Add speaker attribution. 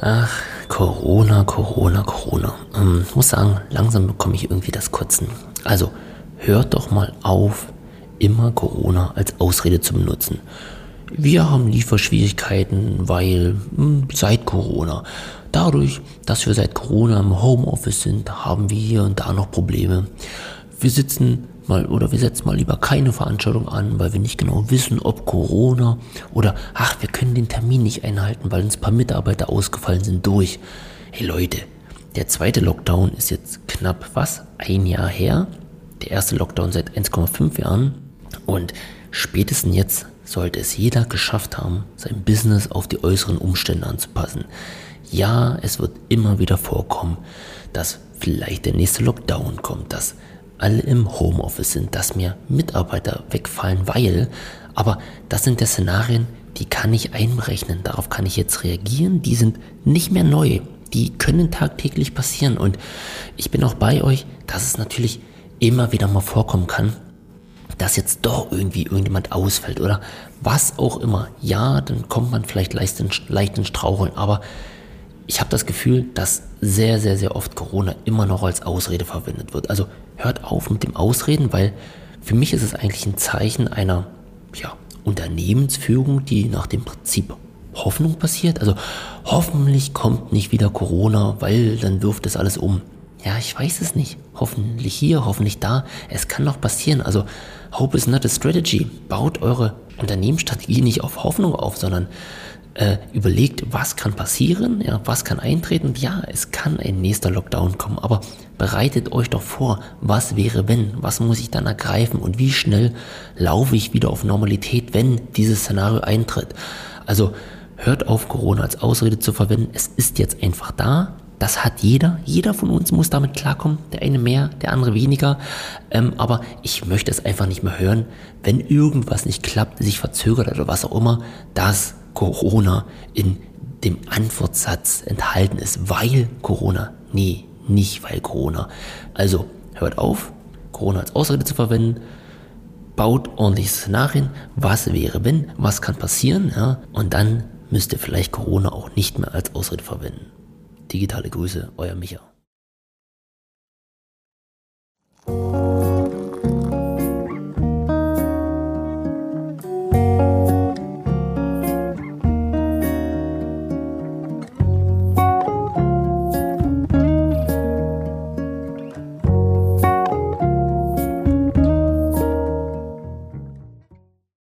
Speaker 1: Ach, Corona, Corona, Corona. Ähm, muss sagen, langsam bekomme ich irgendwie das Kotzen. Also, hört doch mal auf, immer Corona als Ausrede zu benutzen. Wir haben Lieferschwierigkeiten, weil mh, hm, seit Corona. Dadurch, dass wir seit Corona im Homeoffice sind, haben wir hier und da noch Probleme. Wir sitzen mal oder wir setzen mal lieber keine Veranstaltung an, weil wir nicht genau wissen, ob Corona oder ach, wir können den Termin nicht einhalten, weil uns ein paar Mitarbeiter ausgefallen sind durch. Hey Leute, der zweite Lockdown ist jetzt knapp was? Ein Jahr her. Der erste Lockdown seit 1,5 Jahren. Und spätestens jetzt sollte es jeder geschafft haben, sein Business auf die äußeren Umstände anzupassen. Ja, es wird immer wieder vorkommen, dass vielleicht der nächste Lockdown kommt, dass alle im Homeoffice sind, dass mir Mitarbeiter wegfallen, weil, aber das sind ja Szenarien, die kann ich einberechnen, darauf kann ich jetzt reagieren, die sind nicht mehr neu, die können tagtäglich passieren. Und ich bin auch bei euch, dass es natürlich immer wieder mal vorkommen kann, dass jetzt doch irgendwie irgendjemand ausfällt oder was auch immer. Ja, dann kommt man vielleicht leicht in, leicht in Straucheln, aber ich habe das Gefühl, dass sehr, sehr, sehr oft Corona immer noch als Ausrede verwendet wird. Also hört auf mit dem Ausreden, weil für mich ist es eigentlich ein Zeichen einer ja, Unternehmensführung, die nach dem Prinzip Hoffnung passiert. Also hoffentlich kommt nicht wieder Corona, weil dann wirft es alles um. Ja, ich weiß es nicht. Hoffentlich hier, hoffentlich da. Es kann noch passieren. Also Hope is not a strategy. Baut eure Unternehmensstrategie nicht auf Hoffnung auf, sondern äh, überlegt, was kann passieren, ja, was kann eintreten. Ja, es kann ein nächster Lockdown kommen, aber bereitet euch doch vor, was wäre wenn, was muss ich dann ergreifen und wie schnell laufe ich wieder auf Normalität, wenn dieses Szenario eintritt. Also hört auf, Corona als Ausrede zu verwenden. Es ist jetzt einfach da. Das hat jeder. Jeder von uns muss damit klarkommen. Der eine mehr, der andere weniger. Ähm, aber ich möchte es einfach nicht mehr hören, wenn irgendwas nicht klappt, sich verzögert oder was auch immer, dass Corona in dem Antwortsatz enthalten ist, weil Corona. Nee, nicht weil Corona. Also hört auf, Corona als Ausrede zu verwenden. Baut ordentliche Szenarien. Was wäre, wenn? Was kann passieren? Ja? Und dann müsst ihr vielleicht Corona auch nicht mehr als Ausrede verwenden. Digitale Grüße, euer Micha.